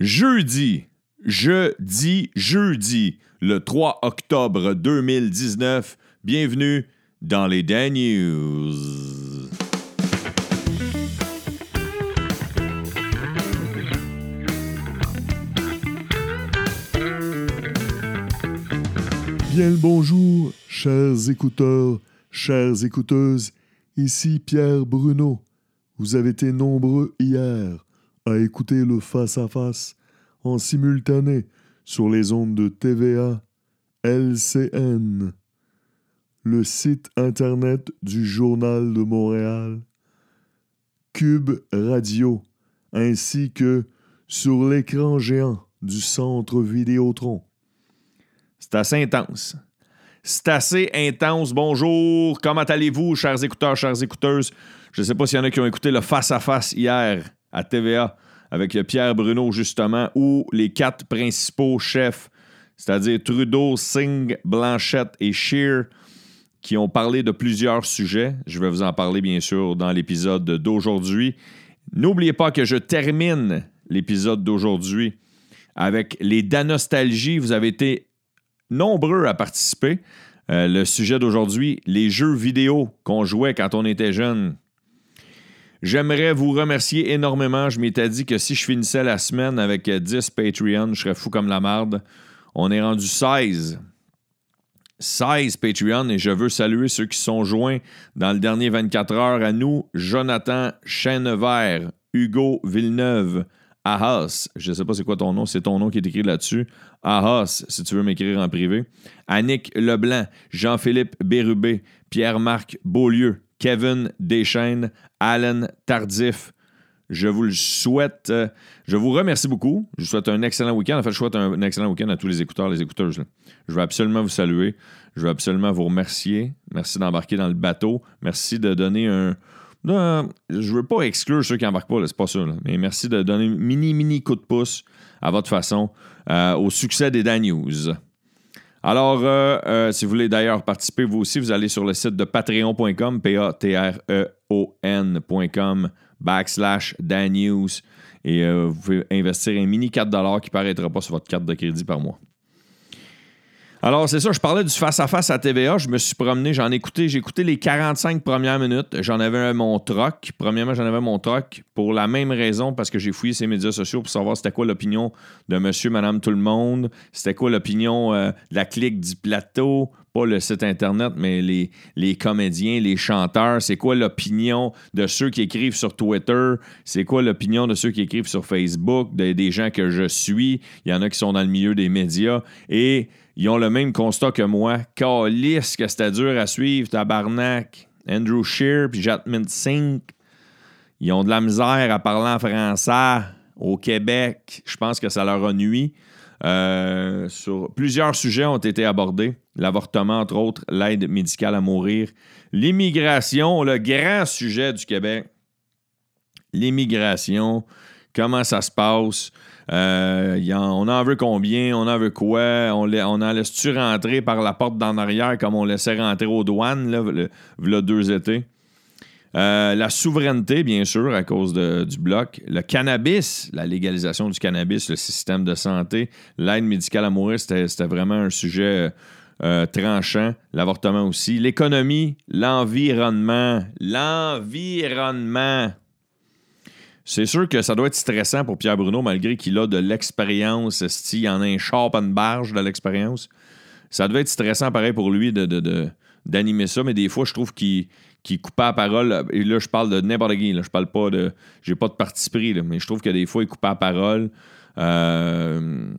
Jeudi, jeudi, jeudi, le 3 octobre 2019. Bienvenue dans les Dan News. Bien le bonjour, chers écouteurs, chères écouteuses. Ici Pierre Bruno. Vous avez été nombreux hier à écouter le face-à-face en simultané sur les ondes de TVA, LCN, le site Internet du Journal de Montréal, Cube Radio, ainsi que sur l'écran géant du Centre Vidéotron. C'est assez intense. C'est assez intense. Bonjour, comment allez-vous, chers écouteurs, chères écouteuses? Je ne sais pas s'il y en a qui ont écouté le face-à-face hier à TVA avec Pierre Bruno, justement, ou les quatre principaux chefs, c'est-à-dire Trudeau, Singh, Blanchette et Scheer, qui ont parlé de plusieurs sujets. Je vais vous en parler, bien sûr, dans l'épisode d'aujourd'hui. N'oubliez pas que je termine l'épisode d'aujourd'hui avec les Danostalgies. Vous avez été nombreux à participer. Euh, le sujet d'aujourd'hui, les jeux vidéo qu'on jouait quand on était jeune. J'aimerais vous remercier énormément. Je m'étais dit que si je finissais la semaine avec 10 Patreon, je serais fou comme la marde. On est rendu 16. 16 Patreon et je veux saluer ceux qui sont joints dans le dernier 24 heures à nous. Jonathan Chênevert, Hugo Villeneuve, Ahas, je ne sais pas c'est quoi ton nom, c'est ton nom qui est écrit là-dessus. Ahas, si tu veux m'écrire en privé. Annick Leblanc, Jean-Philippe Bérubé, Pierre-Marc Beaulieu, Kevin Deschaines, Alan Tardif. Je vous le souhaite. Euh, je vous remercie beaucoup. Je vous souhaite un excellent week-end. En fait, je souhaite un, excellent week-end à tous les écouteurs, les écouteuses. Je veux absolument vous saluer. Je veux absolument vous remercier. Merci d'embarquer dans le bateau. Merci de donner un. Je je veux pas exclure ceux qui n'embarquent pas, c'est pas ça. Mais merci de donner un mini, mini coup de pouce à votre façon euh, au succès des Dan News. Alors, euh, euh, si vous voulez d'ailleurs participer vous aussi, vous allez sur le site de patreon.com, P-A-T-R-E-O-N.com, backslash Dan News, et vous pouvez investir un mini 4 qui ne paraîtra pas sur votre carte de crédit par mois. Alors, c'est ça, je parlais du face-à-face -à, TVA. Je me suis promené, j'en ai écouté, j'ai écouté les 45 premières minutes. J'en avais mon troc. Premièrement, j'en avais mon troc pour la même raison, parce que j'ai fouillé ses médias sociaux pour savoir c'était quoi l'opinion de monsieur, madame, tout le monde. C'était quoi l'opinion euh, de la clique du plateau. Pas le site Internet, mais les, les comédiens, les chanteurs. C'est quoi l'opinion de ceux qui écrivent sur Twitter? C'est quoi l'opinion de ceux qui écrivent sur Facebook? des gens que je suis. Il y en a qui sont dans le milieu des médias. Et ils ont le même constat que moi. Calice que c'était dur à suivre, tabarnak. Andrew Shear puis Jatmin Singh, ils ont de la misère à parler en français au Québec. Je pense que ça leur a nuit. Euh, sur plusieurs sujets ont été abordés. L'avortement, entre autres, l'aide médicale à mourir, l'immigration, le grand sujet du Québec. L'immigration, comment ça se passe? Euh, on en veut combien? On en veut quoi? On, en laisse-tu rentrer par la porte d'en arrière comme on laissait rentrer aux douanes, là, le, deux étés? Euh, la souveraineté, bien sûr, à cause du bloc. Le cannabis, la légalisation du cannabis, le système de santé, l'aide médicale à mourir, c'était vraiment un sujet euh, tranchant. L'avortement aussi. L'économie, l'environnement. L'environnement. C'est sûr que ça doit être stressant pour Pierre Bruno, malgré qu'il a de l'expérience. Il y en a un char, barge de l'expérience. Ça doit être stressant, pareil, pour lui de, d'animer ça, mais des fois, je trouve qu'il, coupe la parole. Et là, je parle de n'importe qui. Là. Je parle pas de. J'ai pas de parti pris, mais je trouve que des fois, il coupe la parole. Euh,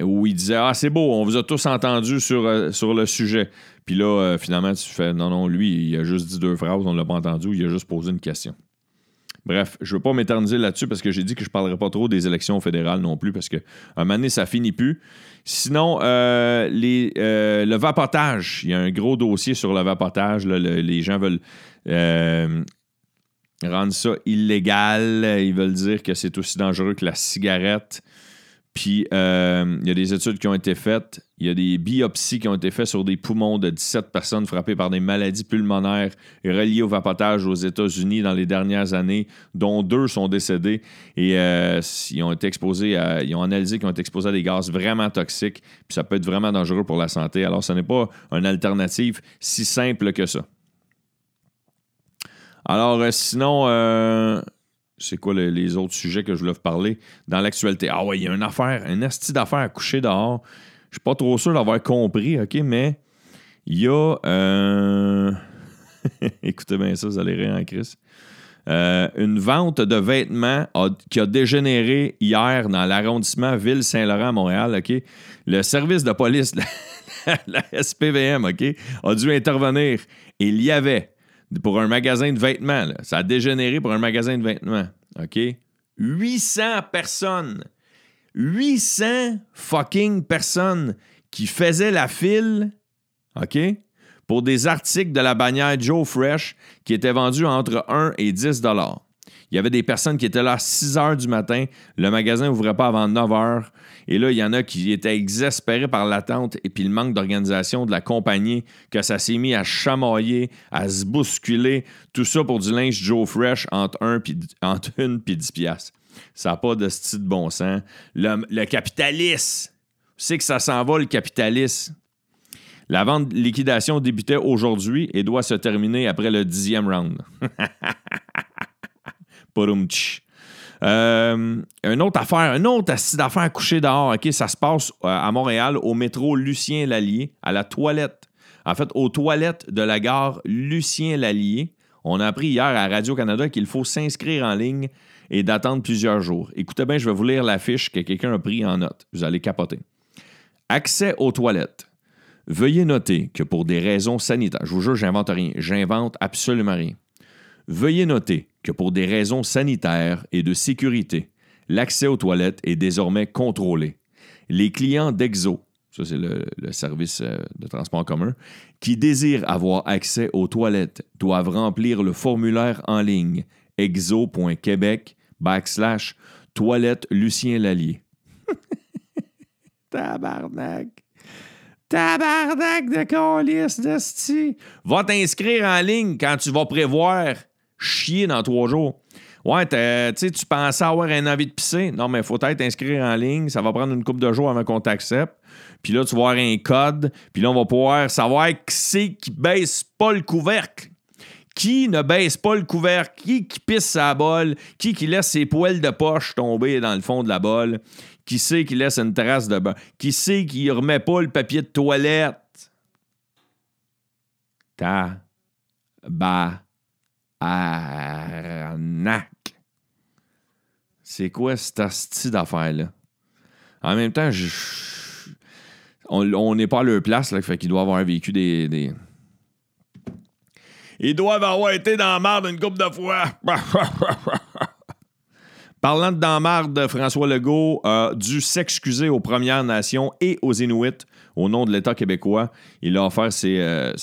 où il disait Ah, c'est beau, on vous a tous entendu sur, euh, sur le sujet. Puis là, euh, finalement, tu fais Non, non, lui, il a juste dit deux phrases, on ne l'a pas entendu, il a juste posé une question. Bref, je veux pas m'éterniser là-dessus parce que j'ai dit que je parlerai pas trop des élections fédérales non plus parce qu'à un moment donné, ça finit plus. Sinon, euh, euh, le vapotage, il y a un gros dossier sur le vapotage. les gens veulent euh, rendre ça illégal. Ils veulent dire que c'est aussi dangereux que la cigarette. Puis euh, il y a des études qui ont été faites. Il y a des biopsies qui ont été faites sur des poumons de 17 personnes frappées par des maladies pulmonaires reliées au vapotage aux États-Unis dans les dernières années, dont deux sont décédés. Et euh, ils ont été exposés à, ils ont analysé qu'ils ont été exposés à des gaz vraiment toxiques. Puis ça peut être vraiment dangereux pour la santé. Alors ce n'est pas une alternative si simple que ça. Alors euh, sinon c'est quoi les, autres sujets que je voulais vous parler dans l'actualité. Ah ouais, il y a une affaire, un asti d'affaires à coucher dehors. Je suis pas trop sûr d'avoir compris, OK, mais il y a. Euh, écoutez bien ça, vous allez rire en crise. Euh, une vente de vêtements qui a dégénéré hier dans l'arrondissement Ville-Saint-Laurent à Montréal. OK? Le service de police, la, SPVM, OK, a dû intervenir. il y avait pour un magasin de vêtements. Ça a dégénéré pour un magasin de vêtements. OK? 800 personnes. 800 fucking personnes qui faisaient la file, OK? Pour des articles de la bannière Joe Fresh qui étaient vendus entre 1 et 10 dollars. Il y avait des personnes qui étaient là à 6 heures du matin. Le magasin n'ouvrait pas avant 9 heures. Et là, il y en a qui étaient exaspérés par l'attente et puis le manque d'organisation de la compagnie, que ça s'est mis à chamailler, à se bousculer. Tout ça pour du linge Joe Fresh entre, un puis, entre une puis 10 piastres. Ça n'a pas de style de bon sens. Le, le capitalisme. C'est que ça s'en va, le capitalisme? La vente liquidation débutait aujourd'hui et doit se terminer après le dixième round. Euh, une autre affaire, une autre d'affaires couchée dehors, ça se passe euh, à Montréal, au métro Lucien-Lallier, à la toilette. En fait, aux toilettes de la gare Lucien-Lallier. On a appris hier à Radio-Canada qu'il faut s'inscrire en ligne et d'attendre plusieurs jours. Écoutez bien, je vais vous lire la fiche que quelqu'un a pris en note. Vous allez capoter. Accès aux toilettes. Veuillez noter que pour des raisons sanitaires, je vous jure, j'invente rien, j'invente absolument rien. Veuillez noter que pour des raisons sanitaires et de sécurité, l'accès aux toilettes est désormais contrôlé. Les clients d'Exo, ça c'est le, service euh, de transport en commun, qui désirent avoir accès aux toilettes doivent remplir le formulaire en ligne exo.québec backslash toilette Lucien Lallier. Tabarnak! Tabarnak de colis de Va t'inscrire en ligne quand tu vas prévoir chier dans trois jours. Ouais, tu pensais avoir un envie de pisser. Non, mais il faut être inscrire en ligne. Ça va prendre une couple de jours avant qu'on t'accepte. Puis là, tu vas avoir un code. Puis là, on va pouvoir savoir qui c'est qui baisse pas le couvercle. Qui ne baisse pas le couvercle? Qui qui pisse sa bolle? Qui qui laisse ses poils de poche tomber dans le fond de la bolle? Qui sait qui laisse une trace de bain? Qui sait qui remet pas le papier de toilette? Ta. Ba. Arnaque. C'est quoi cette style d'affaire-là? En même temps, on n'est pas à leur place, là, fait qu'ils doivent avoir vécu des, des... Ils doivent avoir été dans la marde une couple de fois. Parlant de dans de François Legault a dû s'excuser aux Premières Nations et aux Inuits au nom de l'État québécois. Il a offert ses, euh,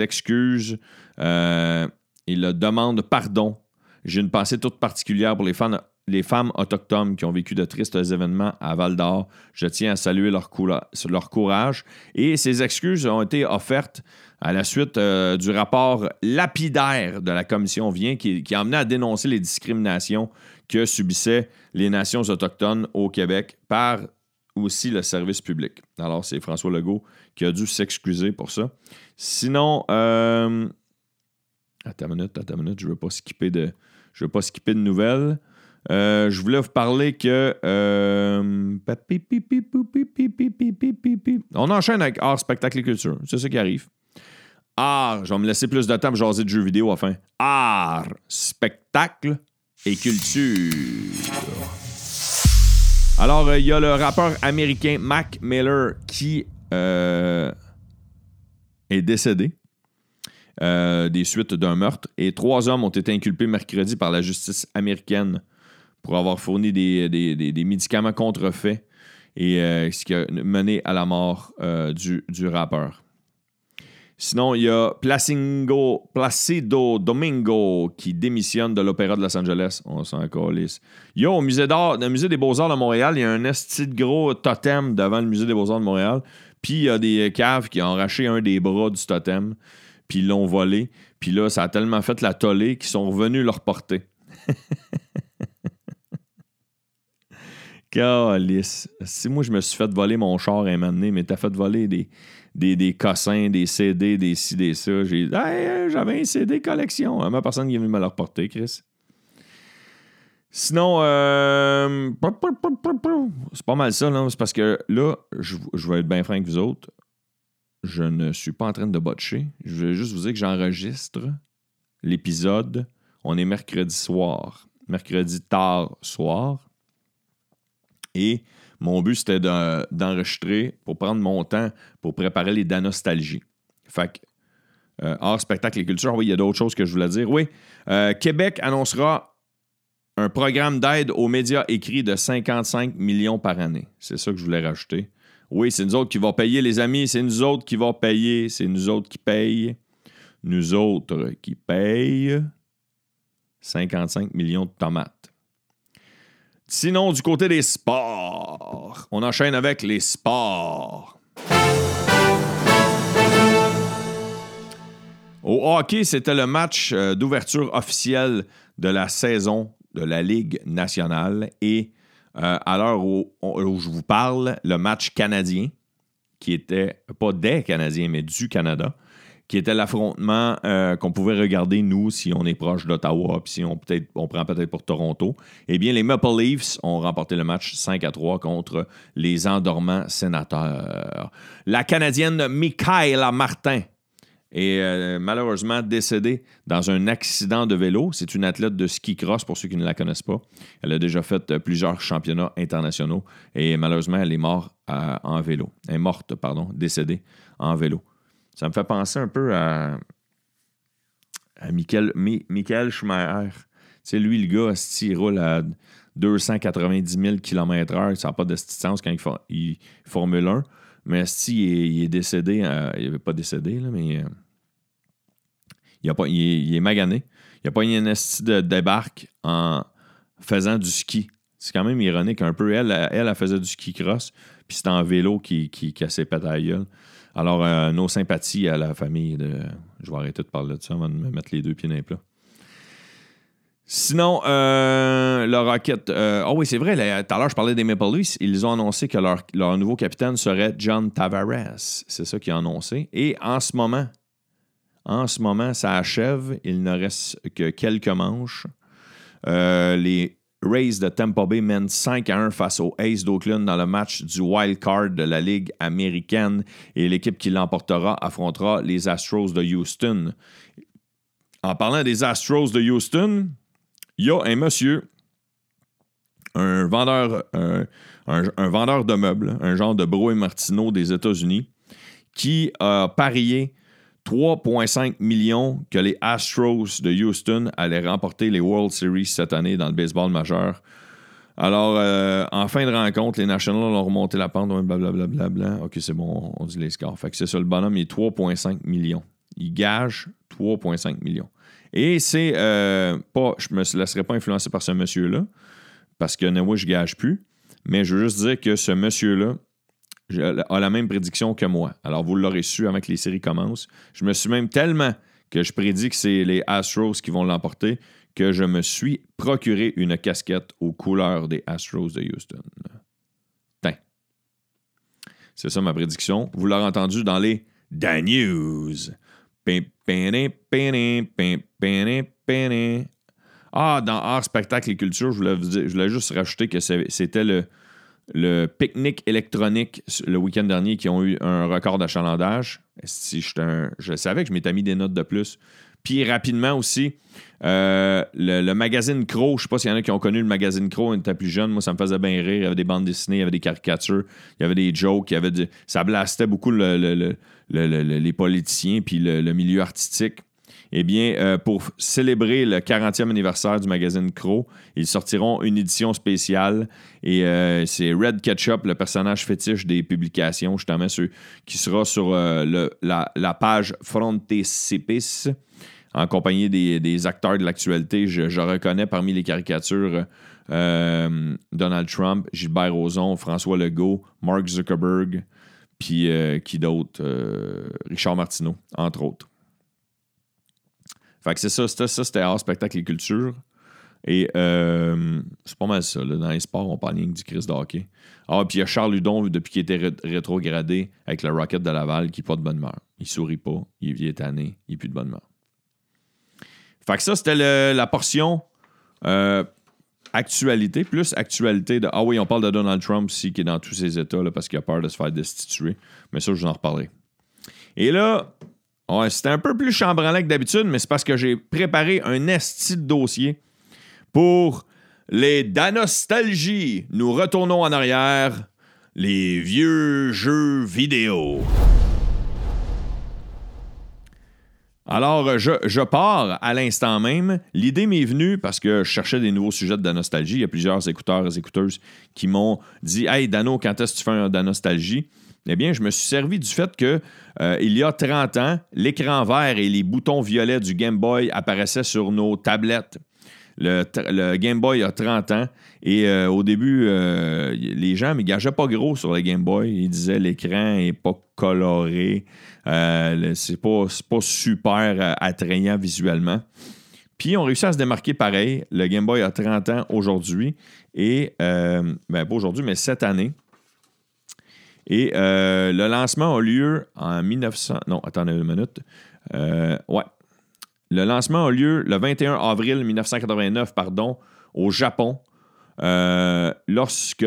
excuses. Euh, il demande pardon. J'ai une pensée toute particulière pour les, femmes autochtones qui ont vécu de tristes événements à Val d'Or. Je tiens à saluer leur, courage. Et ces excuses ont été offertes à la suite euh, du rapport lapidaire de la commission Vient qui, qui a amené à dénoncer les discriminations que subissaient les nations autochtones au Québec par aussi le service public. Alors, c'est François Legault qui a dû s'excuser pour ça. Sinon, euh, Attends une minute, attends une minute, je veux pas skipper de, veux pas skipper de nouvelles. Euh, je voulais vous parler que. Euh, on enchaîne avec art, spectacle et culture. C'est ça qui arrive. Art, je vais me laisser plus de temps pour jaser de jeux vidéo enfin. Art, spectacle et culture. Alors, euh, il y a le rappeur américain Mac Miller qui est décédé. Euh, des suites d'un meurtre. Et trois hommes ont été inculpés mercredi par la justice américaine pour avoir fourni des, médicaments contrefaits et euh, ce qui a mené à la mort euh, du, rappeur. Sinon, il y a Placido Domingo qui démissionne de l'Opéra de Los Angeles. On s'en calisse. Il y a au Musée d'art, le Musée des Beaux-Arts de Montréal, il y a un esti de gros totem devant le Musée des Beaux-Arts de Montréal. Puis il y a des caves qui ont arraché un des bras du totem, puis l'ont volé. Puis là, ça a tellement fait la tollée qu'ils sont revenus le reporter. Calice. Si moi, je me suis fait voler mon char un moment mais t'as fait voler des, des, des cossins, des CD, des ci, des ça. J'ai dit, hey, j'avais un CD collection. Ma personne qui est venue me le reporter, Chris. Sinon, euh, c'est pas mal ça, là. C'est parce que là, je, je vais être bien franc avec vous autres. Je ne suis pas en train de botcher. Je vais juste vous dire que j'enregistre l'épisode. On est mercredi soir. Mercredi tard soir. Et mon but, c'était de- d'enregistrer pour prendre mon temps pour préparer les Danostalgies. Fait que, euh, spectacle et culture, oui, il y a d'autres choses que je voulais dire. Oui, euh, Québec annoncera un programme d'aide aux médias écrits de 55 millions par année. C'est ça que je voulais rajouter. Oui, c'est nous autres qui vont payer, les amis. C'est nous autres qui vont payer. C'est nous autres qui payent. Nous autres qui payent 55 millions de tomates. Sinon, du côté des sports, on enchaîne avec les sports. Au hockey, c'était le match euh, d'ouverture officielle de la saison de la Ligue nationale. Et euh, à l'heure où, je vous parle, le match canadien, qui était pas des Canadiens, mais du Canada, qui était l'affrontement euh, qu'on pouvait regarder, nous, si on est proche d'Ottawa, puis si on, peut on prend peut-être pour Toronto. Eh bien, les Maple Leafs ont remporté le match 5 à 3 contre les endormants sénateurs. La Canadienne Michaela Martin est euh, malheureusement décédée dans un accident de vélo. C'est une athlète de ski cross, pour ceux qui ne la connaissent pas. Elle a déjà fait euh, plusieurs championnats internationaux et malheureusement, elle est morte euh, en vélo. Elle est morte, pardon, décédée en vélo. Ça me fait penser un peu à, Michael, Mi- Schumacher. Lui, le gars, il roule à 290 000 km/h. Ça n'a pas de sens quand il, il Formule 1. Mais esti, il, est- décédé. euh, il n'est pas décédé, là, mais euh, il, a pas, il, est, magané. Il a pas une esti de débarque en faisant du ski. C'est quand même ironique un peu. Elle, elle, elle faisait du ski cross, puis c'était en vélo qui, qui cassait pas la gueule. Alors, euh, nos sympathies à la famille de. Je vais arrêter de parler de ça avant de me mettre les deux pieds dans les plats. Sinon, euh, le Rocket. oh oui, c'est vrai, tout à l'heure, je parlais des Maple Leafs. Ils ont annoncé que leur, leur nouveau capitaine serait John Tavares. C'est ça qu'ils ont annoncé. Et en ce moment, en ce moment, ça achève. Il ne reste que quelques manches. Euh, les Rays de Tampa Bay mènent 5 à 1 face aux Aces d'Oakland dans le match du wild card de la Ligue américaine. Et l'équipe qui l'emportera affrontera les Astros de Houston. En parlant des Astros de Houston, il y a un monsieur, un vendeur, un, vendeur de meubles, un genre de Bro et Martineau des États-Unis, qui a parié 3,5 millions que les Astros de Houston allaient remporter les World Series cette année dans le baseball majeur. Alors, euh, en fin de rencontre, les Nationals ont remonté la pente, blablabla. Bla, bla, bla. OK, c'est bon, on dit les scores. Fait que c'est ça, le bonhomme, il est 3,5 millions. Il gage 3,5 millions. Et c'est euh, pas, je me laisserai pas influencer par ce monsieur-là, parce que moi, je gage plus. Mais je veux juste dire que ce monsieur-là a la même prédiction que moi. Alors, vous l'aurez su avant que les séries commencent. Je me suis même tellement que je prédis que c'est les Astros qui vont l'emporter que je me suis procuré une casquette aux couleurs des Astros de Houston. Tain. C'est ça ma prédiction. Vous l'aurez entendu dans les Da News. Ah, dans Art, Spectacle et Culture, je voulais, je juste rajouter que c'était le, le pique-nique électronique le week-end dernier qui ont eu un record d'achalandage. Si un- je savais que je m'étais mis des notes de plus. Puis rapidement aussi, euh, le, magazine Crow, je sais pas s'il y en a qui ont connu le magazine Crow, on était plus jeune, moi ça me faisait bien rire, il y avait des bandes dessinées, il y avait des caricatures, il y avait des jokes, il y avait ça blastait beaucoup le- le- le- le- le- le- les politiciens puis le, milieu artistique. eh bien, euh, pour célébrer le 40e anniversaire du magazine Crow, ils sortiront une édition spéciale. Et euh, c'est Red Ketchup, le personnage fétiche des publications, justement, qui sera sur la, page Frontispice, en compagnie des, acteurs de l'actualité. Je, reconnais parmi les caricatures Donald Trump, Gilbert Rozon, François Legault, Mark Zuckerberg, puis qui d'autre Richard Martineau, entre autres. Fait que c'est ça, c'était ça, c'était art, spectacle et culture. Et euh, c'est pas mal ça. Là. Dans les sports, on parle rien du Chris de. Ah, puis il y a Charles Ludon, depuis qu'il était rétrogradé avec le Rocket de Laval, qui n'est pas de bonne humeur. Il sourit pas, il est tanné, il n'est plus de bonne humeur. Fait que ça, c'était la portion euh, actualité, plus actualité de. Ah oui, on parle de Donald Trump aussi, qui est dans tous ses états, parce qu'il a peur de se faire destituer. Mais ça, je vous en reparlerai. Et là, Ouais, c'était un peu plus chambranlant que d'habitude, mais c'est parce que j'ai préparé un esti de dossier pour les Danostalgies. Nous retournons en arrière, les vieux jeux vidéo. Alors, je, pars à l'instant même. L'idée m'est venue parce que je cherchais des nouveaux sujets de Danostalgie. Il y a plusieurs écouteurs et écouteuses qui m'ont dit Hey, Dano, quand est-ce que tu fais un Danostalgie eh bien, je me suis servi du fait que euh, il y a 30 ans, l'écran vert et les boutons violets du Game Boy apparaissaient sur nos tablettes. Le, Game Boy a 30 ans et euh, au début, euh, les gens ne gageaient pas gros sur le Game Boy. Ils disaient l'écran n'est pas coloré, c'est pas, pas super attrayant visuellement. Puis on réussi à se démarquer pareil. Le Game Boy a 30 ans aujourd'hui et, ben pas aujourd'hui, mais cette année. Et euh, le lancement a lieu en 1900. Non, attendez une minute. Euh, ouais. Le lancement a lieu le 21 avril 1989, pardon, au Japon. Euh, lorsque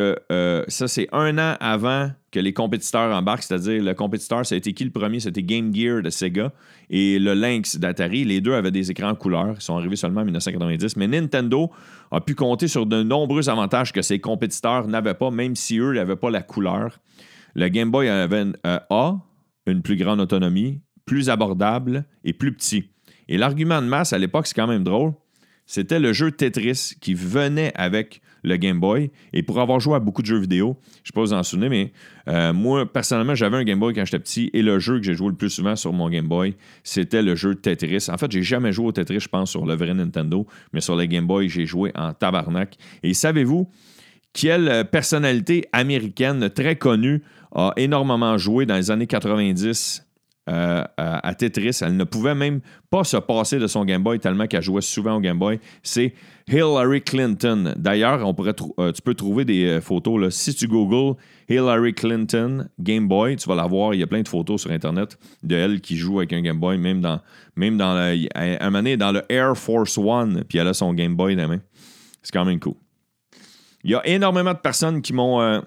ça, c'est un an avant que les compétiteurs embarquent, c'est-à-dire le compétiteur, ça a été qui le premier? C'était Game Gear de Sega et le Lynx d'Atari. Les deux avaient des écrans couleurs. Ils sont arrivés seulement en 1990. Mais Nintendo a pu compter sur de nombreux avantages que ses compétiteurs n'avaient pas, même si eux n'avaient pas la couleur. Le Game Boy avait euh, A, une plus grande autonomie, plus abordable et plus petit. Et l'argument de masse à l'époque, c'est quand même drôle. C'était le jeu Tetris qui venait avec le Game Boy. Et pour avoir joué à beaucoup de jeux vidéo, je ne sais pas vous en souvenez, mais euh, moi, personnellement, j'avais un Game Boy quand j'étais petit et le jeu que j'ai joué le plus souvent sur mon Game Boy, c'était le jeu Tetris. En fait, j'ai jamais joué au Tetris, je pense, sur le vrai Nintendo, mais sur le Game Boy, j'ai joué en tabarnak. Et savez-vous quelle personnalité américaine très connue a énormément joué dans les années 90 euh, à, Tetris. Elle ne pouvait même pas se passer de son Game Boy tellement qu'elle jouait souvent au Game Boy. C'est Hillary Clinton. D'ailleurs, on pourrait euh, tu peux trouver des euh, photos. Là. Si tu googles Hillary Clinton Game Boy, tu vas la voir. Il y a plein de photos sur Internet de elle qui joue avec un Game Boy, même dans, même dans le, un dans le Air Force One, puis elle a son Game Boy dans la main. C'est quand même cool. Il y a énormément de personnes qui m'ont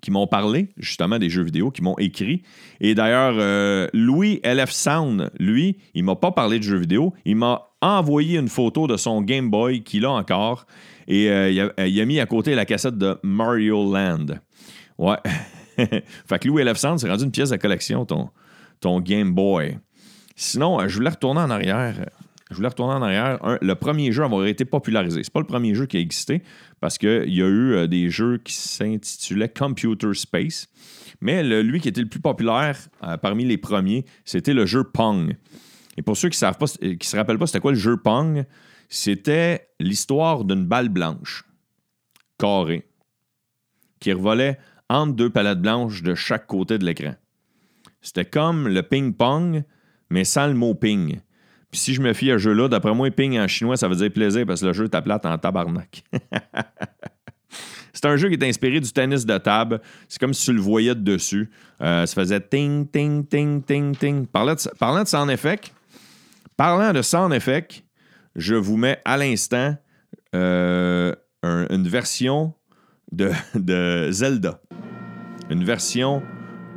qui m'ont parlé justement des jeux vidéo, qui m'ont écrit. Et d'ailleurs, euh, Louis LF Sound, lui, il m'a pas parlé de jeux vidéo, il m'a envoyé une photo de son Game Boy qu'il a encore et euh, il, a, mis à côté la cassette de Mario Land. Ouais. fait que Louis LF Sound, c'est rendu une pièce de collection, ton, ton Game Boy. Sinon, euh, je voulais retourner en arrière. Je voulais retourner en arrière. le premier jeu avoir été popularisé. C'est pas le premier jeu qui a existé parce qu'il y a eu euh, des jeux qui s'intitulaient Computer Space. Mais lui qui était le plus populaire euh, parmi les premiers, c'était le jeu Pong. Et pour ceux qui ne euh, se rappellent pas c'était quoi le jeu Pong, c'était l'histoire d'une balle blanche carrée qui revolait entre deux palettes blanches de chaque côté de l'écran. C'était comme le ping-pong, mais sans le mot ping. Puis si je me fie à ce jeu-là, d'après moi, ping en chinois, ça veut dire plaisir parce que le jeu tape en tabarnak. C'est un jeu qui est inspiré du tennis de table. C'est comme si tu le voyais de dessus. Euh, ça faisait ting, ting, ting, ting, ting. Parlant de, parlant de sound effect, parlant de sound effect, je vous mets à l'instant euh, une version de Zelda. Une version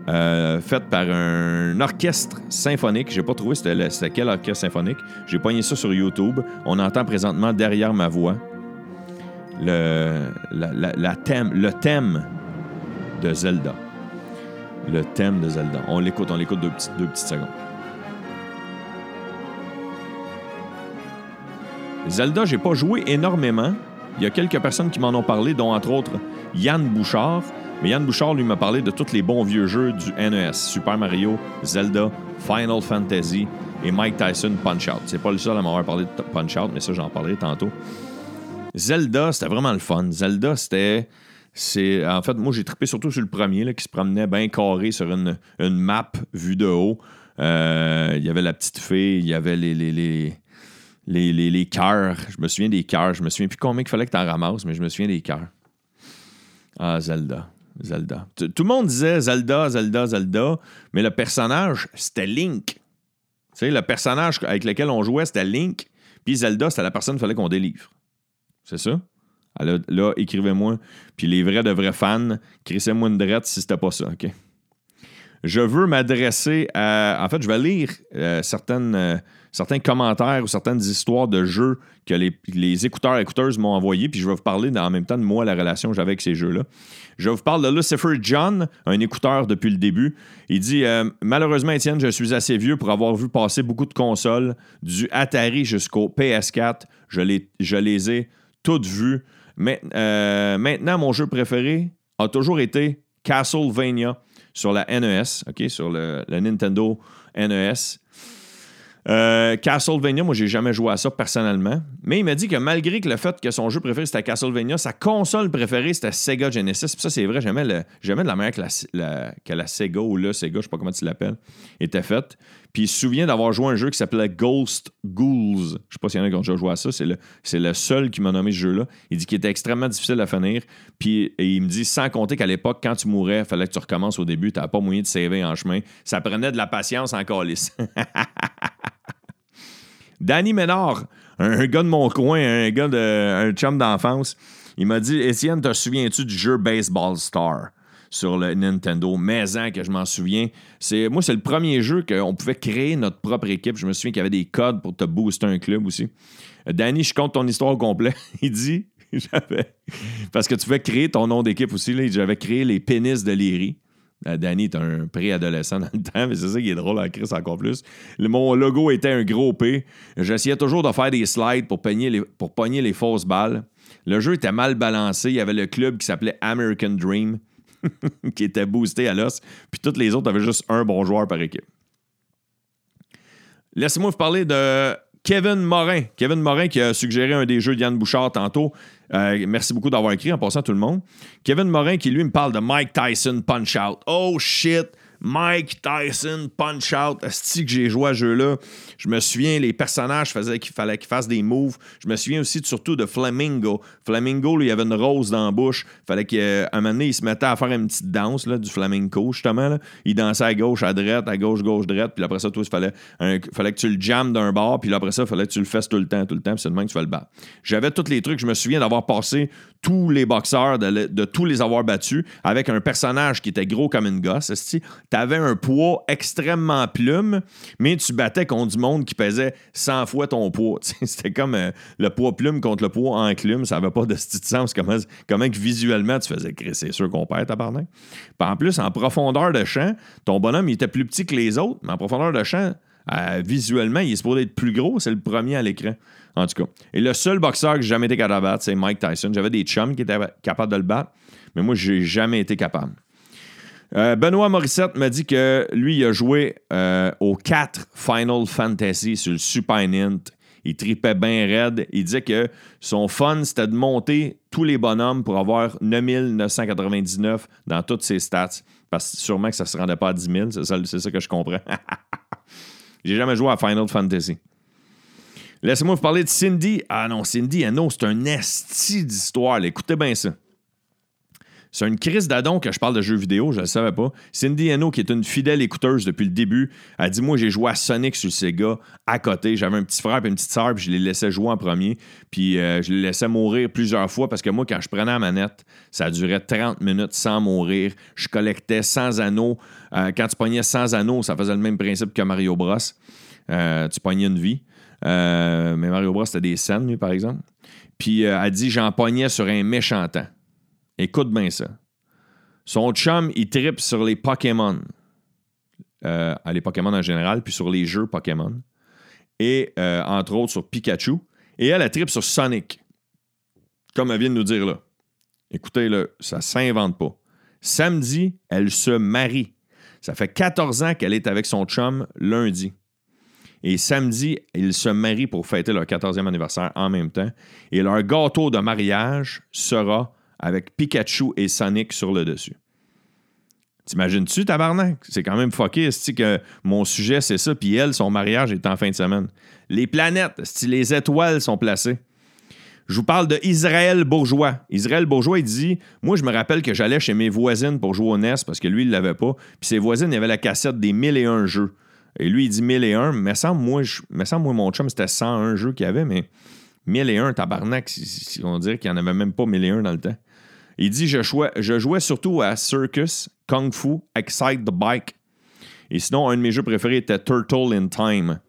euh, faite par un orchestre symphonique. J'ai pas trouvé c'était quel orchestre symphonique. J'ai pogné ça sur YouTube. On entend présentement derrière ma voix le, la, thème, le thème de Zelda. Le thème de Zelda. On l'écoute, on l'écoute deux, petites, deux petites secondes. Zelda, j'ai pas joué énormément. Il y a quelques personnes qui m'en ont parlé, dont entre autres Yann Bouchard. Mais Yann Bouchard, lui, m'a parlé de tous les bons vieux jeux du NES Super Mario, Zelda, Final Fantasy et Mike Tyson Punch Out. C'est pas le seul à m'avoir parlé de Punch Out, mais ça, j'en parlerai tantôt. Zelda, c'était vraiment le fun. Zelda, c'était. C'est, en fait, moi, j'ai trippé surtout sur le premier, là, qui se promenait bien carré sur une, une map vue de haut. Euh, il y avait la petite fille, il y avait les, les, les, les, les, les cœurs. Je me souviens des cœurs. Je me souviens plus combien il fallait que tu en ramasses, mais je me souviens des cœurs. Ah, Zelda. Zelda. Tout le monde disait Zelda, Zelda, Zelda, mais le personnage, c'était Link. Tu sais, le personnage avec lequel on jouait, c'était Link. Puis Zelda, c'était la personne qu'il fallait qu'on délivre. C'est ça? Alors, là, écrivez-moi. Puis les vrais de vrais fans, crissez-moi une drette si c'était pas ça, OK? Je veux m'adresser à. En fait, je vais lire euh, certaines, euh, certains commentaires ou certaines histoires de jeux que les, les écouteurs et écouteuses m'ont envoyés, puis je vais vous parler en même temps de moi, la relation que j'avais avec ces jeux-là. Je vous parle de Lucifer John, un écouteur depuis le début. Il dit euh, Malheureusement, Étienne, je suis assez vieux pour avoir vu passer beaucoup de consoles, du Atari jusqu'au PS4. Je les, ai toutes vues. Mais, euh, maintenant, mon jeu préféré a toujours été Castlevania sur la NES, sur le Nintendo NES. Euh, Castlevania, moi, j'ai jamais joué à ça personnellement. Mais il m'a dit que malgré que le fait que son jeu préféré c'était Castlevania, sa console préférée c'était Sega Genesis. Puis ça, c'est vrai, j'aimais, le- j'aimais de la manière que la, que la Sega ou le Sega, je sais pas comment tu l'appelles, était faite. Puis il se souvient d'avoir joué un jeu qui s'appelait Ghost Ghouls. Je sais pas s'il y en a qui ont déjà joué à ça. C'est le, seul qui m'a nommé ce jeu-là. Il dit qu'il était extrêmement difficile à finir. Puis il me dit, sans compter qu'à l'époque, quand tu mourais, il fallait que tu recommences au début. Tu pas moyen de saver en chemin. Ça prenait de la patience en calice. Danny Ménard, un, gars de mon coin, un gars de un chum d'enfance, il m'a dit Étienne, te souviens-tu du jeu Baseball Star sur le Nintendo? Maison que je m'en souviens. C'est moi c'est le premier jeu qu'on pouvait créer notre propre équipe. Je me souviens qu'il y avait des codes pour te booster un club aussi. Danny, je compte ton histoire au complet. Il dit j'avais parce que tu pouvais créer ton nom d'équipe aussi là, j'avais créé les pénis de Léry. Euh, Danny est un préadolescent dans le temps, mais c'est ça qui est drôle en Chris encore plus. Mon logo était un gros P. J'essayais toujours de faire des slides pour pogner les, pour pogner les fausses balles. Le jeu était mal balancé. Il y avait le club qui s'appelait American Dream, qui était boosté à l'os. Puis toutes les autres avaient juste un bon joueur par équipe. Laissez-moi vous parler de Kevin Morin. Kevin Morin qui a suggéré un des jeux de Yann Bouchard tantôt. Euh, merci beaucoup d'avoir écrit en passant à tout le monde. Kevin Morin qui lui me parle de Mike Tyson Punch Out. Oh shit! Mike Tyson Punch Out. Asti que j'ai joué à ce jeu-là. Je me souviens, les personnages faisaient qu'il fallait qu'ils fassent des moves. Je me souviens aussi surtout de Flamingo. Flamingo, lui, il avait une rose dans la bouche. Fallait qu'à un moment donné, il se mettait à faire une petite danse du flamenco, justement. Il dansait à gauche, à droite, à gauche, gauche, droite. Puis après ça, il fallait, que tu le jammes d'un bord. Puis après ça, il fallait que tu le fasses tout le temps, tout le temps. Puis même que tu vas le battre. J'avais tous les trucs. Je me souviens d'avoir passé tous les boxeurs, de, de tous les avoir battus avec un personnage qui était gros comme une gosse. Tu avais un poids extrêmement plume, mais tu battais contre du monde qui pesait 100 fois ton poids. C'était comme euh, le poids plume contre le poids enclume. Ça n'avait pas de petit sens. Comment, que visuellement tu faisais C'est sûr qu'on perd, tabarnak. Puis en plus, en profondeur de champ, ton bonhomme, il était plus petit que les autres, mais en profondeur de champ, euh, visuellement, il est supposé être plus gros. C'est le premier à l'écran. En tout cas. Et le seul boxeur que j'ai jamais été capable de battre, c'est Mike Tyson. J'avais des chums qui étaient capables de le battre, mais moi, j'ai jamais été capable. Euh, Benoît Morissette m'a dit que lui, il a joué euh, aux 4 Final Fantasy sur le Super Nint. Il tripait bien raide. Il disait que son fun, c'était de monter tous les bonhommes pour avoir 9999 dans toutes ses stats. Parce que sûrement que ça ne se rendait pas à 10 000. C'est ça, que je comprends. J'ai jamais joué à Final Fantasy. Laissez-moi vous parler de Cindy. Ah non, Cindy, ah non, c'est un esti d'histoire. Écoutez bien ça. C'est une crise d'adon que je parle de jeux vidéo, je ne le savais pas. Cindy Eno, qui est une fidèle écouteuse depuis le début, a dit Moi, j'ai joué à Sonic sur le Sega à côté. J'avais un petit frère et une petite sœur, puis je les laissais jouer en premier. Puis euh, je les laissais mourir plusieurs fois parce que moi, quand je prenais la manette, ça durait 30 minutes sans mourir. Je collectais sans anneaux. Euh, quand tu pognais sans anneaux, ça faisait le même principe que Mario Bros. Euh, tu pognais une vie. Mais Mario Bros, c'était des scènes, lui, par exemple. Puis elle dit J'en pognais sur un méchant temps. Écoute bien ça. Son chum, il tripe sur les Pokémon. Euh, les Pokémon en général, puis sur les jeux Pokémon. Et euh, entre autres sur Pikachu. Et elle, elle tripe sur Sonic. Comme elle vient de nous dire là. Écoutez, là, ça s'invente pas. Samedi, elle se marie. Ça fait 14 ans qu'elle est avec son chum lundi. Et samedi, ils se marient pour fêter leur 14e anniversaire en même temps. Et leur gâteau de mariage sera avec Pikachu et Sonic sur le dessus. T'imagines-tu, tabarnak? C'est quand même fucké, que mon sujet, c'est ça, puis elle, son mariage est en fin de semaine. Les planètes, les étoiles sont placées. Je vous parle de Israël Bourgeois. Israël Bourgeois, il dit Moi, je me rappelle que j'allais chez mes voisines pour jouer au NES parce que lui, il ne l'avait pas. Puis ses voisines, il avait la cassette des 1001 jeux. Et lui, il dit 1001. Mais semble, moi, je, semble, moi, mon chum, c'était 101 jeux qu'il y avait, mais 1001, tabarnak, si, on dirait qu'il n'y en avait même pas 1001 dans le temps. Il dit je jouais, surtout à Circus, Kung Fu, Excite the Bike. Et sinon, un de mes jeux préférés était Turtle in Time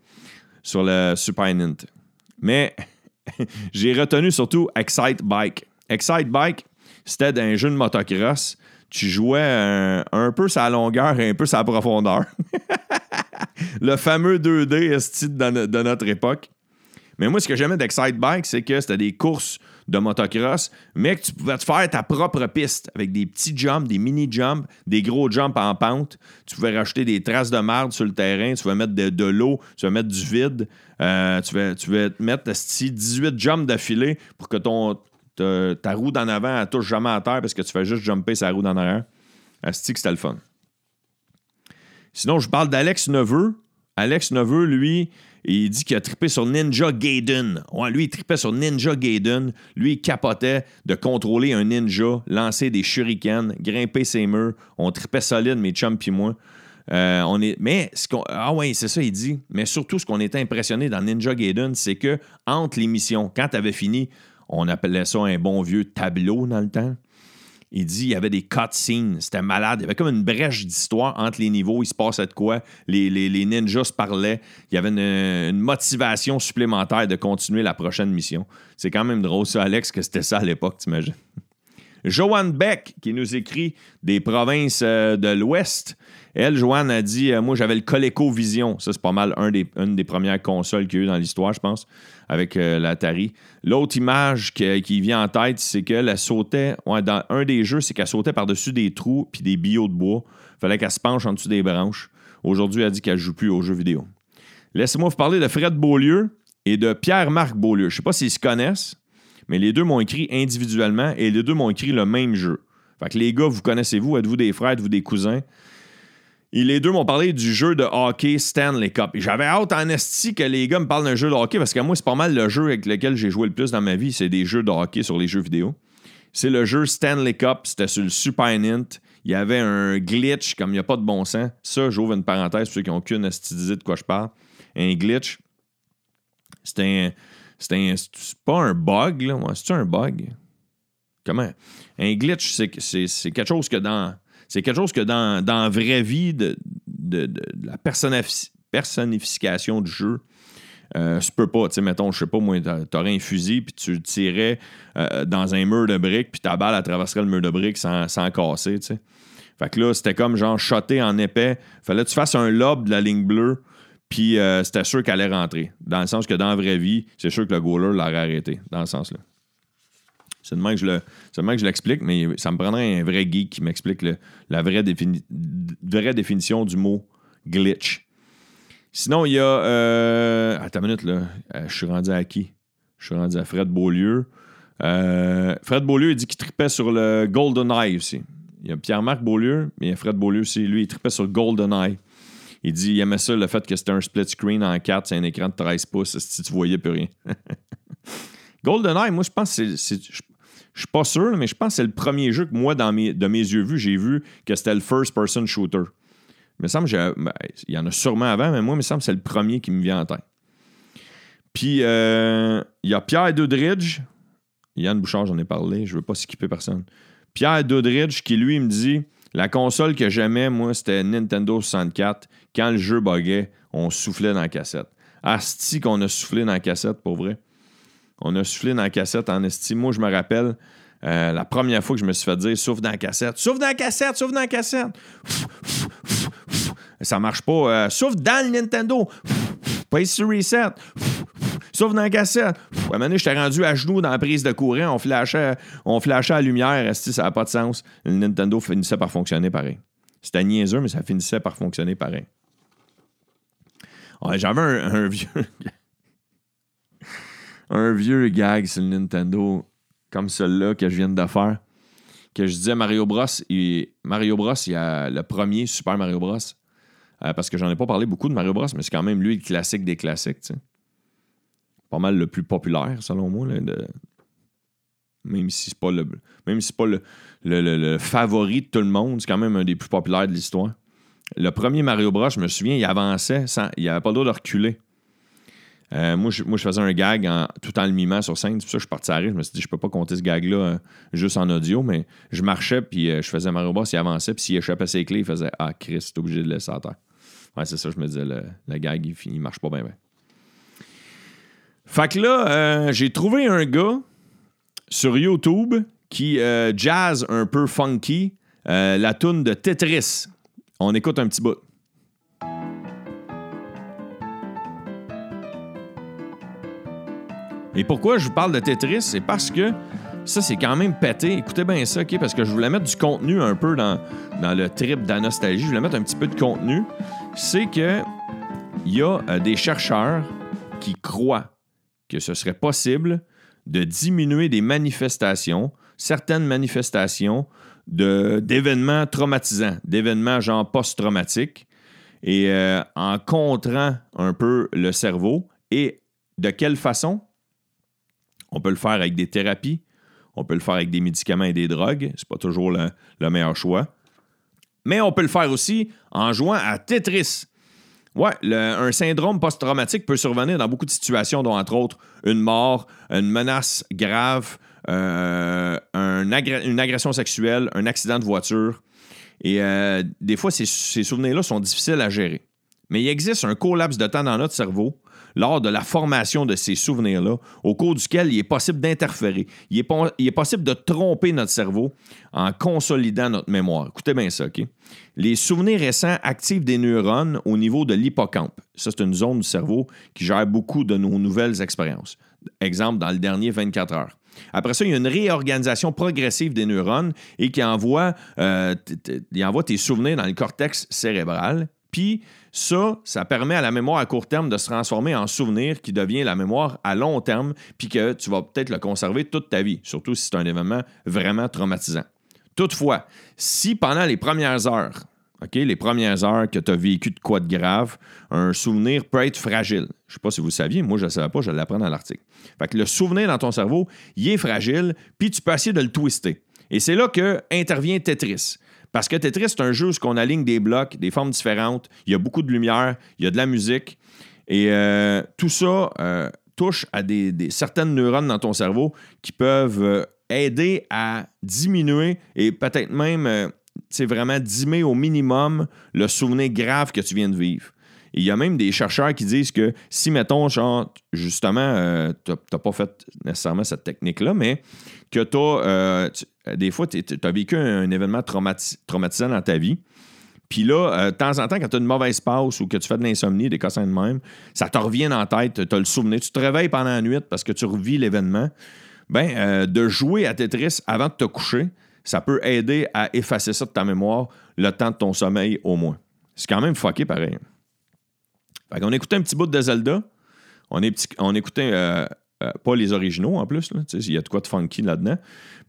sur le Super Nintendo. Mais j'ai retenu surtout Excite Bike. Excite Bike, c'était un jeu de motocross. Tu jouais un, peu sa longueur et un peu sa profondeur. le fameux 2D style de notre époque. Mais moi, ce que j'aimais d'Excite Bike, c'est que c'était des courses de motocross, mais que tu pouvais te faire ta propre piste avec des petits jumps, des mini jumps, des gros jumps en pente. Tu pouvais rajouter des traces de marde sur le terrain, tu pouvais mettre de, l'eau, tu pouvais mettre du vide, euh, tu, pouvais, tu mettre 18 jumps d'affilée pour que ta, roue d'en avant ne touche jamais à terre parce que tu fais juste jumper sa roue d'en arrière. Asti que c'était le fun. Sinon, je parle d'Alex Neveu. Alex Neveu, lui, il dit qu'il a trippé sur Ninja Gaiden. Lui, il trippait sur Ninja Gaiden. Lui, il capotait de contrôler un ninja, lancer des shurikens, grimper ses murs. On trippait solide, mes chums moi. Euh, on est, mais ce qu'on, ah ouais, c'est ça, il dit. Mais surtout, ce qu'on était impressionné dans Ninja Gaiden, c'est que entre les missions, quand tu avais fini, on appelait ça un bon vieux tableau dans le temps. Il dit il y avait des cutscenes, c'était malade. Il y avait comme une brèche d'histoire entre les niveaux. Il se passait de quoi. Les, ninjas se parlaient. Il y avait une, motivation supplémentaire de continuer la prochaine mission. C'est quand même drôle, ça, Alex, que c'était ça à l'époque, t'imagines. Joanne Beck, qui nous écrit des provinces euh, de l'Ouest. Elle, Joanne, a dit euh, Moi, j'avais le ColecoVision. Ça, c'est pas mal un des, une des premières consoles qu'il y a eu dans l'histoire, je pense, avec euh, l'Atari. L'autre image qui vient en tête, c'est qu'elle sautait. dans un des jeux, c'est qu'elle sautait par-dessus des trous puis des billots de bois. fallait qu'elle se penche en dessous des branches. Aujourd'hui, elle dit qu'elle joue plus aux jeux vidéo. Laissez-moi vous parler de Fred Beaulieu et de Pierre-Marc Beaulieu. Je sais pas s'ils se connaissent, mais les deux m'ont écrit individuellement et les deux m'ont écrit le même jeu. Fait que les gars, vous connaissez-vous? Êtes-vous des frères? Êtes-vous des cousins? Et les deux m'ont parlé du jeu de hockey Stanley Cup. J'avais hâte en esti que les gars me parlent d'un jeu de hockey parce que moi, c'est pas mal le jeu avec lequel j'ai joué le plus dans ma vie. C'est des jeux de hockey sur les jeux vidéo. C'est le jeu Stanley Cup. C'était sur le Super Nint. Il y avait un glitch comme il n'y a pas de bon sens. Ça, j'ouvre une parenthèse pour ceux qui n'ont aucune idée de quoi je parle. Un glitch. C'était un. C'est pas un bug, là. C'est un bug? Comment? Un glitch, c'est quelque chose que dans c'est quelque chose que dans, dans la vraie vie, de, la personnification du jeu, euh, se peut pas. Tu sais, mettons, je sais pas, moi, t'aurais un fusil, puis tu tirais euh, dans un mur de briques, puis ta balle, elle traverserait le mur de briques sans, sans casser, tu sais. Fait que là, c'était comme genre shoté en épais. Fallait que tu fasses un lob de la ligne bleue, puis euh, c'était sûr qu'elle allait rentrer. Dans le sens que dans la vraie vie, c'est sûr que le goaler l'aurait arrêté, dans le sens-là. C'est que je le, que je l'explique, mais ça me prendrait un vrai geek qui m'explique la vraie, vraie, définition du mot glitch. Sinon, il y a. Euh, attends une minute, là. Euh, je suis rendu à qui? Je suis rendu à Fred Beaulieu. Euh, Fred Beaulieu, il dit qu'il tripait sur le Golden Eye aussi. Il y a Pierre-Marc Beaulieu, mais il y a Fred Beaulieu aussi. Lui, il tripait sur le Golden Eye. Il dit il aimait ça, le fait que c'était un split screen en 4, c'est un écran de 13 pouces, si tu voyais plus rien. GoldenEye, moi, je pense que c'est. Je suis pas sûr, mais je pense que c'est le premier jeu que moi, dans mes, de mes yeux vus, j'ai vu que c'était le first-person shooter. Il me semble ben, il y en a sûrement avant, mais moi, il me semble que c'est le premier qui me vient en tête. Puis, euh, il y a Pierre Doudridge. Yann Bouchard, j'en ai parlé. Je veux pas s'équiper personne. Pierre Doudridge qui, lui, me dit la console que j'aimais, moi, c'était Nintendo 64. Quand le jeu buguait, on soufflait dans la cassette. Asti qu'on a soufflé dans la cassette, pour vrai. On a soufflé dans la cassette en estime. Moi, je me rappelle euh, la première fois que je me suis fait dire souffle dans la cassette, souffle dans la cassette, souffle dans la cassette. Ça marche pas. Euh, dans le Nintendo. Paye sur reset. Sauf dans la cassette. À un moment donné, j'étais rendu à genoux dans la prise de courant. On flashait, on flashait la lumière. esti, ça n'a pas de sens. Le Nintendo finissait par fonctionner pareil. C'était niaiseux, mais ça finissait par fonctionner pareil. J'avais un vieux. un vieux gag sur le Nintendo, comme celui-là que je viens de faire. Que je disais Mario Bros. il- Mario Bros, il y a le premier Super Mario Bros. Euh, parce que j'en ai pas parlé beaucoup de Mario Bros, mais c'est quand même lui le classique des classiques. Pas mal le plus populaire, selon moi. Même si c'est pas le favori de tout le monde, c'est quand même un des plus populaires de l'histoire. Le premier Mario Bros, je me souviens, il avançait sans. Il avait pas le droit de reculer. Euh, moi, je, moi, je faisais un gag tout en le mimant sur scène. C'est pour ça que je suis parti à rire. Je me suis dit, je peux pas compter ce gag-là euh, juste en audio, mais je marchais, puis euh, je faisais Mario Bros, il avançait, puis s'il échappait ses clés, il faisait Ah, Chris, t'es obligé de laisser à terre. Ouais, c'est ça, je me disais, le, gag, il, il marche pas bien. bien. Fait que là, j'ai trouvé un gars sur YouTube qui jazz un peu funky la toune de Tetris. On écoute un petit bout. Et pourquoi je vous parle de Tetris? C'est parce que ça, c'est quand même pété. Écoutez bien ça, OK? Parce que je voulais mettre du contenu un peu dans, dans le trip de. Je voulais mettre un petit peu de contenu. C'est que il y a euh, des chercheurs qui croient que ce serait possible de diminuer des manifestations, certaines manifestations d'événements traumatisants, d'événements genre post-traumatiques, et euh, en contrant un peu le cerveau. Et de quelle façon? On peut le faire avec des thérapies, on peut le faire avec des médicaments et des drogues, c'est pas toujours le, le meilleur choix. Mais on peut le faire aussi en jouant à Tetris. Ouais, un syndrome post-traumatique peut survenir dans beaucoup de situations, dont entre autres une mort, une menace grave, euh, une agression sexuelle, un accident de voiture. Et euh, des fois, ces, souvenirs-là sont difficiles à gérer. Mais il existe un court laps de temps dans notre cerveau lors de la formation de ces souvenirs-là, au cours duquel il est possible d'interférer. Il est, possible de tromper notre cerveau en consolidant notre mémoire. Écoutez bien ça, OK? Les souvenirs récents activent des neurones au niveau de l'hippocampe. Ça, c'est une zone du cerveau qui gère beaucoup de nos nouvelles expériences. Exemple, dans le dernier 24 heures. Après ça, il y a une réorganisation progressive des neurones et qui envoie, euh, envoie tes souvenirs dans le cortex cérébral. Puis ça, ça permet à la mémoire à court terme de se transformer en souvenir qui devient la mémoire à long terme, puis que tu vas peut-être le conserver toute ta vie, surtout si c'est un événement vraiment traumatisant. Toutefois, si pendant les premières heures, OK, les premières heures que tu as vécu de quoi de grave, un souvenir peut être fragile. Je ne sais pas si vous le saviez, moi je ne le savais pas, je l'apprends dans l'article. Fait que le souvenir dans ton cerveau, il est fragile, puis tu peux essayer de le twister. Et c'est là que intervient Tetris. Parce que Tetris, c'est un jeu où on aligne des blocs, des formes différentes, il y a beaucoup de lumière, il y a de la musique, et euh, tout ça euh, touche à des, certaines neurones dans ton cerveau qui peuvent euh, aider à diminuer et peut-être même, sais, vraiment diminuer au minimum le souvenir grave que tu viens de vivre. Et il y a même des chercheurs qui disent que si, mettons, genre, justement, euh, tu n'as pas fait nécessairement cette technique-là, mais que tu as, des fois, tu as vécu un, événement traumati- traumatisant dans ta vie, puis là, euh, de temps en temps, quand tu as une mauvaise passe ou que tu fais de l'insomnie, des cassins de même, ça te revient en tête, tu as le souvenir. Tu te réveilles pendant la nuit parce que tu revis l'événement. Ben, euh, de jouer à Tetris avant de te coucher, ça peut aider à effacer ça de ta mémoire le temps de ton sommeil au moins. C'est quand même fucké pareil. Fait qu'on écoutait un petit bout de Zelda. On, est petit- on écoutait euh, euh, pas les originaux en plus. Il y a de quoi de funky là-dedans.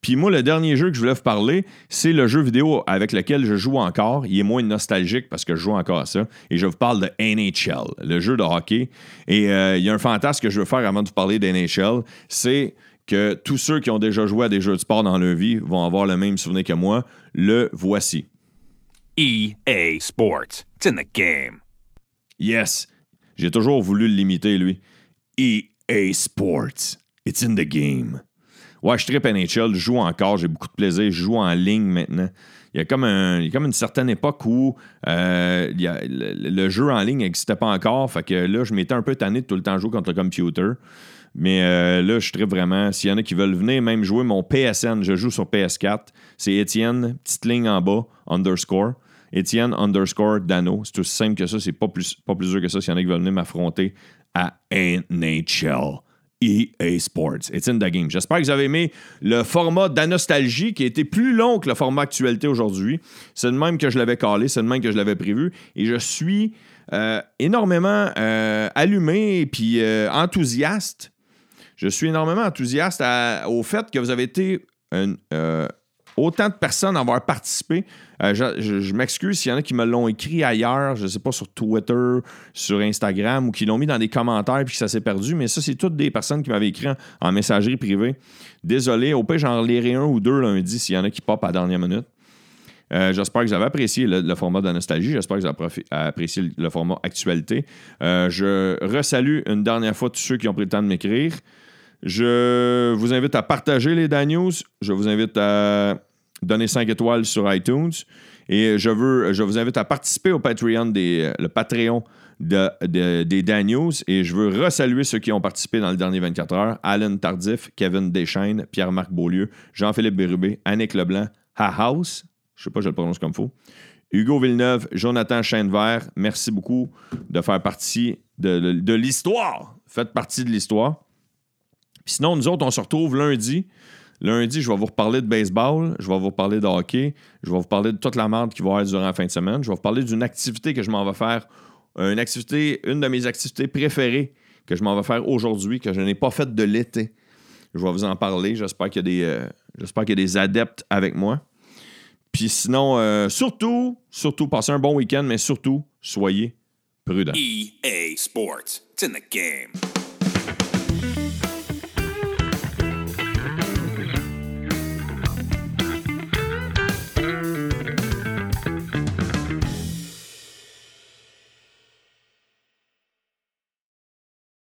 Puis moi, le dernier jeu que je voulais vous parler, c'est le jeu vidéo avec lequel je joue encore. Il est moins nostalgique parce que je joue encore à ça. Et je vous parle de NHL, le jeu de hockey. Et euh, il y a un fantasme que je veux faire avant de vous parler d'NHL, c'est que tous ceux qui ont déjà joué à des jeux de sport dans leur vie vont avoir le même souvenir que moi. Le voici. EA Sports. It's in the game. Yes, j'ai toujours voulu l'imiter, lui. EA Sports. It's in the game. Ouais, je tripe NHL, je joue encore, j'ai beaucoup de plaisir, je joue en ligne maintenant. Il y a comme, un- une certaine époque où euh, le, le jeu en ligne n'existait pas encore. Fait que là, je m'étais un peu tanné de tout le temps jouer contre le computer. Mais euh, là, je tripe vraiment. S'il y en a qui veulent venir même jouer mon PSN, je joue sur PS4. C'est Étienne, petite ligne en bas, underscore. Étienne underscore Dano. C'est aussi simple que ça, c'est pas plus, pas plus dur que ça. S'il y en a qui veulent venir m'affronter à NHL. EA Sports. The game. J'espère que vous avez aimé le format d'Anostalgie qui a été plus long que le format Actualité aujourd'hui. C'est le même que je l'avais calé, c'est le même que je l'avais prévu. Et je suis euh, énormément euh, allumé et puis euh, enthousiaste. Je suis énormément enthousiaste au fait que vous avez été un- autant de personnes avoir participé. Euh, je m'excuse s'il y en a qui me l'ont écrit ailleurs, je ne sais pas, sur Twitter, sur Instagram, ou qui l'ont mis dans des commentaires puis que ça s'est perdu, mais ça, c'est toutes des personnes qui m'avaient écrit en, messagerie privée. Désolé, au pire, j'en lirai un ou deux lundi s'il y en a qui pop à la dernière minute. Euh, J'espère que vous avez apprécié le, format de nostalgie. J'espère que vous avez apprécié le, le format actualité. Euh, je resalue une dernière fois tous ceux qui ont pris le temps de m'écrire. Je vous invite à partager les Dan News. Je vous invite à donner 5 étoiles sur iTunes. Et je, veux, je vous invite à participer au Patreon des, le Patreon de- de- des Dan News. Et je veux resaluer ceux qui ont participé dans le dernier 24 heures. Alan Tardif, Kevin Deschaines, Pierre-Marc Beaulieu, Jean-Philippe Bérubé, Annick Leblanc, Ha House, je sais pas, je le prononce comme il faut. Hugo Villeneuve, Jonathan Chaînevert, merci beaucoup de faire partie de l'histoire. Faites partie de l'histoire. Sinon, nous autres, on se retrouve lundi. Lundi, je vais vous reparler de baseball, je vais vous reparler de hockey, je vais vous parler de toute la merde qui va y avoir durant la fin de semaine. Je vais vous parler d'une activité que je m'en vais faire, une activité, une de mes activités préférées que je m'en vais faire aujourd'hui, que je n'ai pas faite de l'été. Je vais vous en parler. J'espère qu'il y a des, euh, qu'il y a des adeptes avec moi. Puis sinon, euh, surtout, surtout, passez un bon week-end, mais surtout, soyez prudents. EA Sports. It's in the game.